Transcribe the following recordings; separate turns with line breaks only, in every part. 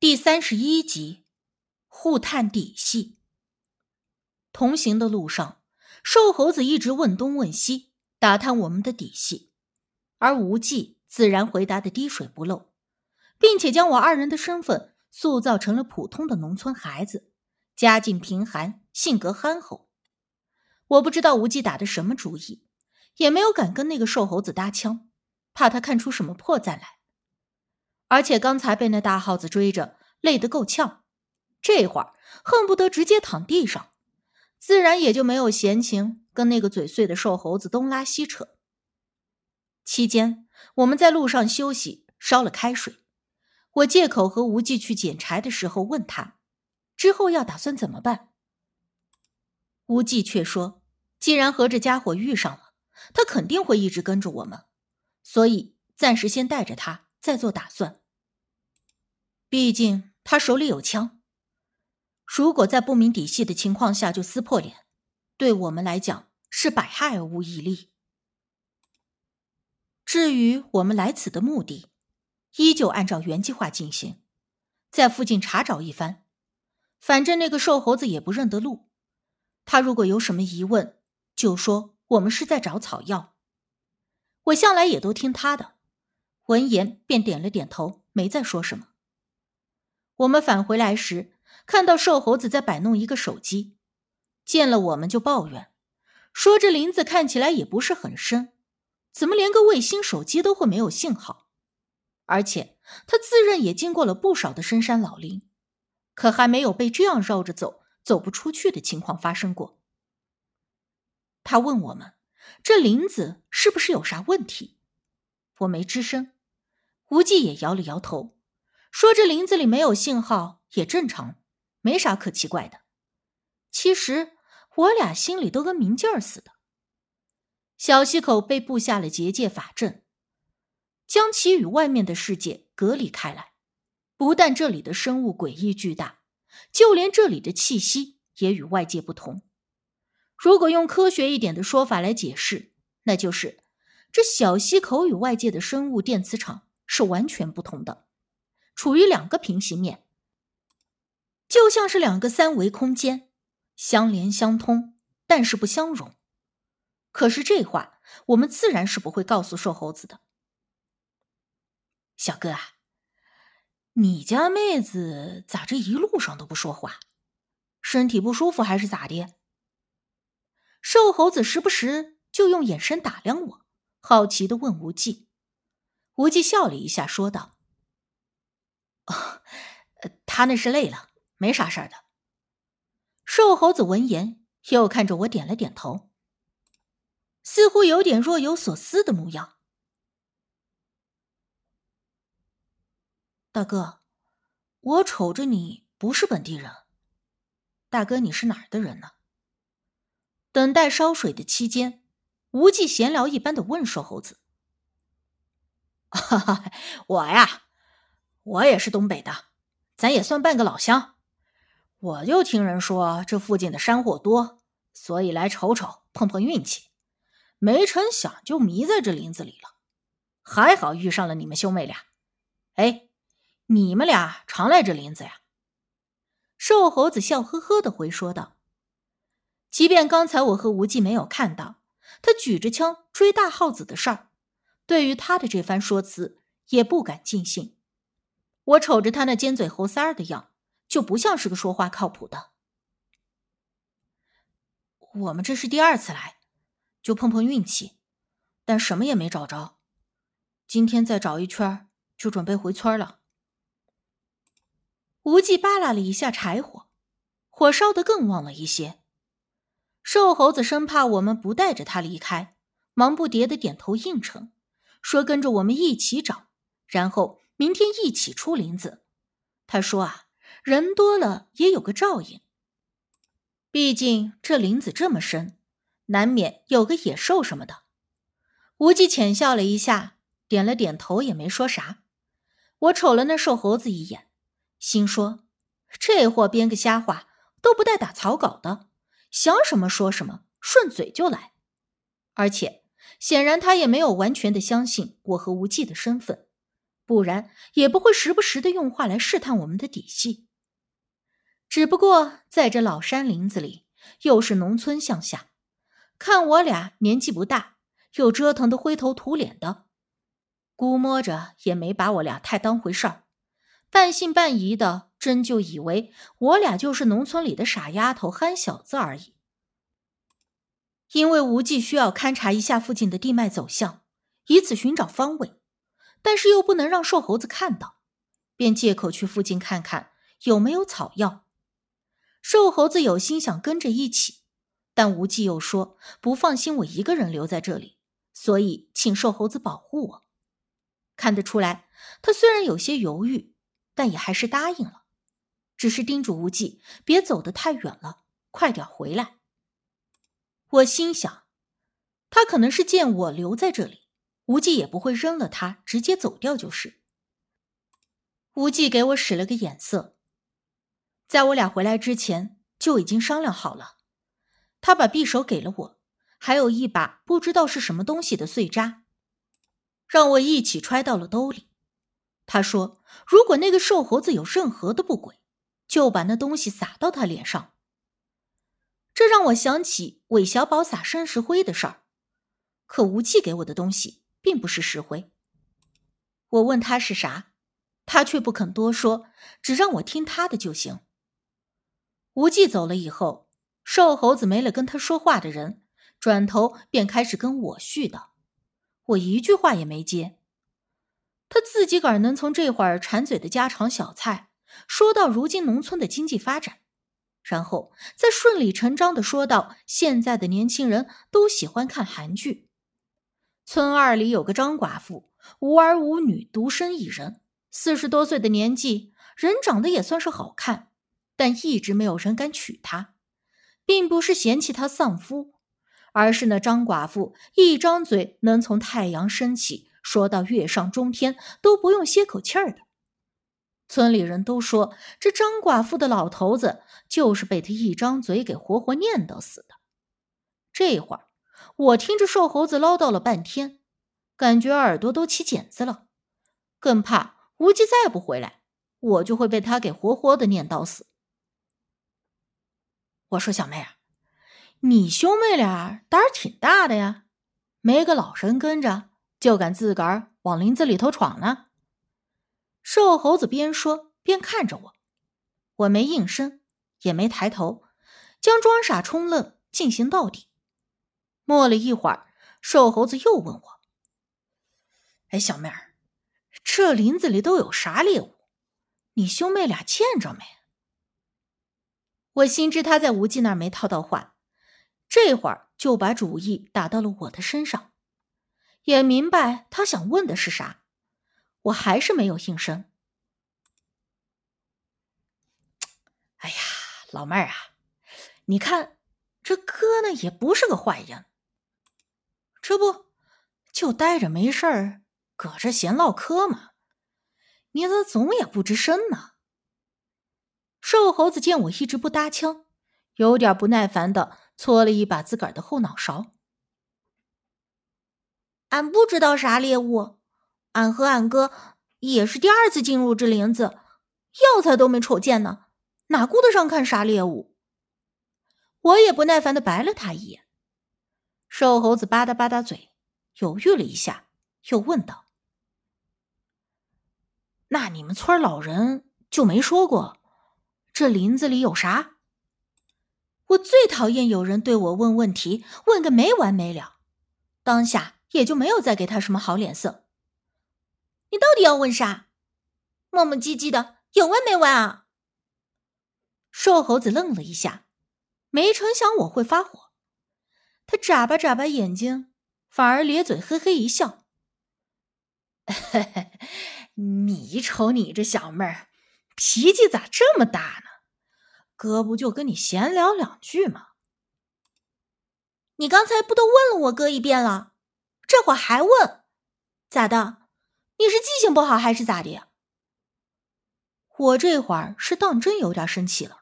第三十一集，互探底细。同行的路上，瘦猴子一直问东问西，打探我们的底细，而无忌自然回答的滴水不漏，并且将我二人的身份塑造成了普通的农村孩子，家境贫寒，性格憨厚。我不知道无忌打的什么主意，也没有敢跟那个瘦猴子搭腔，怕他看出什么破绽来。而且刚才被那大耗子追着，累得够呛，这会儿恨不得直接躺地上，自然也就没有闲情跟那个嘴碎的瘦猴子东拉西扯。期间，我们在路上休息，烧了开水。我借口和无忌去捡柴的时候问他，之后要打算怎么办。无忌却说，既然和这家伙遇上了，他肯定会一直跟着我们，所以暂时先带着他。再做打算。毕竟他手里有枪，如果在不明底细的情况下就撕破脸，对我们来讲是百害而无一利。至于我们来此的目的，依旧按照原计划进行，在附近查找一番。反正那个瘦猴子也不认得路，他如果有什么疑问，就说我们是在找草药。我向来也都听他的。闻言，便点了点头，没再说什么。我们返回来时，看到瘦猴子在摆弄一个手机，见了我们就抱怨，说这林子看起来也不是很深，怎么连个卫星手机都会没有信号？而且他自认也经过了不少的深山老林，可还没有被这样绕着走、走不出去的情况发生过。他问我们，这林子是不是有啥问题？我没吱声。无忌也摇了摇头，说：“这林子里没有信号也正常，没啥可奇怪的。”其实我俩心里都跟明镜儿似的。小溪口被布下了结界法阵，将其与外面的世界隔离开来。不但这里的生物诡异巨大，就连这里的气息也与外界不同。如果用科学一点的说法来解释，那就是这小溪口与外界的生物电磁场。是完全不同的，处于两个平行面，就像是两个三维空间，相连相通，但是不相容。可是这话我们自然是不会告诉瘦猴子的。小哥啊，你家妹子咋这一路上都不说话？身体不舒服还是咋的？瘦猴子时不时就用眼神打量我，好奇的问无忌。无忌笑了一下，说道：“哦，他那是累了，没啥事儿的。”瘦猴子闻言，又看着我，点了点头，似乎有点若有所思的模样。大哥，我瞅着你不是本地人，大哥你是哪儿的人呢？等待烧水的期间，无忌闲聊一般的问瘦猴子。哈哈，我呀，我也是东北的，咱也算半个老乡。我就听人说这附近的山货多，所以来瞅瞅，碰碰运气。没成想就迷在这林子里了，还好遇上了你们兄妹俩。哎，你们俩常来这林子呀？瘦猴子笑呵呵的回说道：“即便刚才我和无忌没有看到他举着枪追大耗子的事儿。”对于他的这番说辞，也不敢尽信。我瞅着他那尖嘴猴腮儿的样，就不像是个说话靠谱的。我们这是第二次来，就碰碰运气，但什么也没找着。今天再找一圈，就准备回村了。无忌扒拉了一下柴火，火烧得更旺了一些。瘦猴子生怕我们不带着他离开，忙不迭的点头应承。说跟着我们一起找，然后明天一起出林子。他说啊，人多了也有个照应。毕竟这林子这么深，难免有个野兽什么的。无忌浅笑了一下，点了点头，也没说啥。我瞅了那瘦猴子一眼，心说这货编个瞎话都不带打草稿的，想什么说什么，顺嘴就来，而且。显然，他也没有完全的相信我和无忌的身份，不然也不会时不时的用话来试探我们的底细。只不过在这老山林子里，又是农村乡下，看我俩年纪不大，又折腾的灰头土脸的，估摸着也没把我俩太当回事儿，半信半疑的，真就以为我俩就是农村里的傻丫头、憨小子而已。因为无忌需要勘察一下附近的地脉走向，以此寻找方位，但是又不能让瘦猴子看到，便借口去附近看看有没有草药。瘦猴子有心想跟着一起，但无忌又说不放心我一个人留在这里，所以请瘦猴子保护我。看得出来，他虽然有些犹豫，但也还是答应了，只是叮嘱无忌别走得太远了，快点回来。我心想，他可能是见我留在这里，无忌也不会扔了他直接走掉就是。无忌给我使了个眼色。在我俩回来之前就已经商量好了，他把匕首给了我，还有一把不知道是什么东西的碎渣，让我一起揣到了兜里。他说，如果那个瘦猴子有任何的不轨，就把那东西撒到他脸上。这让我想起韦小宝撒生石灰的事儿，可无忌给我的东西并不是石灰。我问他是啥，他却不肯多说，只让我听他的就行。无忌走了以后，瘦猴子没了跟他说话的人，转头便开始跟我絮叨，我一句话也没接。他自己个儿能从这会儿馋嘴的家常小菜，说到如今农村的经济发展，然后再顺理成章的说到现在的年轻人都喜欢看韩剧。村二里有个张寡妇，无儿无女，独身一人，四十多岁的年纪，人长得也算是好看。但一直没有人敢娶她，并不是嫌弃她丧夫，而是那张寡妇一张嘴能从太阳升起说到月上中天都不用歇口气儿的。村里人都说这张寡妇的老头子就是被她一张嘴给活活念叨死的。这会儿我听着瘦猴子唠叨了半天，感觉耳朵都起茧子了，更怕无忌再不回来，我就会被他给活活的念叨死。我说：“小妹啊，你兄妹俩胆儿挺大的呀，没个老人跟着，就敢自个儿往林子里头闯呢。”瘦猴子边说边看着我，我没应声，也没抬头，将装傻充愣进行到底。默了一会儿，瘦猴子又问我：“哎，小妹儿，这林子里都有啥猎物？你兄妹俩见着没？”我心知他在无忌那儿没套到话，这会儿就把主意打到了我的身上，也明白他想问的是啥，我还是没有应声。哎呀，老妹儿啊，你看这哥呢也不是个坏人，这不就待着没事儿，搁这闲唠嗑吗？你咋总也不吱声呢？瘦猴子见我一直不搭腔，有点不耐烦的搓了一把自个儿的后脑勺。俺不知道啥猎物，俺和俺哥也是第二次进入这林子，药材都没瞅见呢，哪顾得上看啥猎物？我也不耐烦的白了他一眼。瘦猴子吧嗒吧嗒嘴，犹豫了一下，又问道：“那你们村老人就没说过？”这林子里有啥？我最讨厌有人对我问问题，问个没完没了。当下也就没有再给他什么好脸色。你到底要问啥？磨磨唧唧的，有完没完啊？瘦猴子愣了一下，没成想我会发火。他眨巴眨巴眼睛，反而咧嘴嘿嘿一笑：“你瞅你这小妹儿，脾气咋这么大呢？”哥不就跟你闲聊两句吗？你刚才不都问了我哥一遍了，这会儿还问，咋的？你是记性不好还是咋的？我这会儿是当真有点生气了。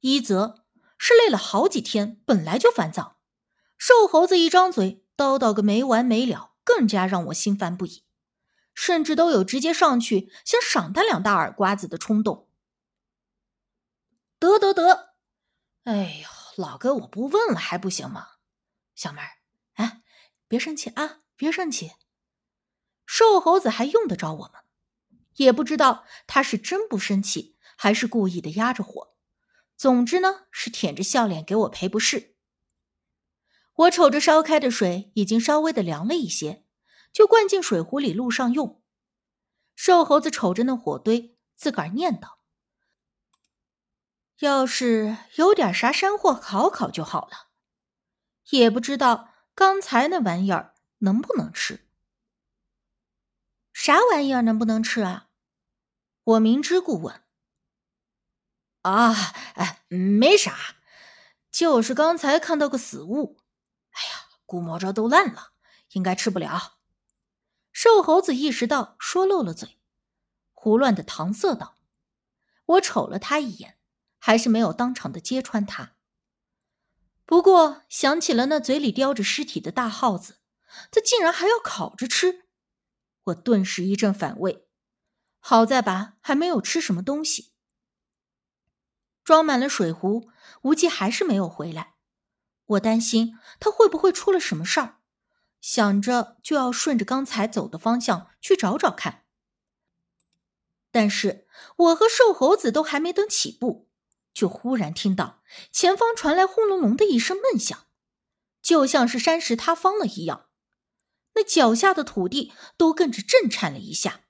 一则是累了好几天，本来就烦躁，瘦猴子一张嘴叨叨个没完没了，更加让我心烦不已。甚至都有直接上去想赏他两大耳刮子的冲动。得得得，哎呦，老哥，我不问了还不行吗？小妹儿，哎，别生气啊，别生气。瘦猴子还用得着我吗？也不知道他是真不生气，还是故意的压着火。总之呢，是舔着笑脸给我赔不是。我瞅着烧开的水已经稍微的凉了一些，就灌进水壶里路上用。瘦猴子瞅着那火堆，自个儿念叨：“要是有点啥山货烤烤就好了。”也不知道刚才那玩意儿能不能吃。啥玩意儿能不能吃啊？我明知故问。啊，哎，没啥，就是刚才看到个死物。哎呀，估摸着都烂了，应该吃不了。瘦猴子意识到说漏了嘴，胡乱的搪塞道：“我瞅了他一眼，还是没有当场的揭穿他。不过想起了那嘴里叼着尸体的大耗子，他竟然还要烤着吃，我顿时一阵反胃。好在吧，还没有吃什么东西。”装满了水壶，无忌还是没有回来。我担心他会不会出了什么事儿，想着就要顺着刚才走的方向去找找看。但是我和瘦猴子都还没等起步，就忽然听到前方传来轰隆隆的一声闷响，就像是山石塌方了一样，那脚下的土地都跟着震颤了一下。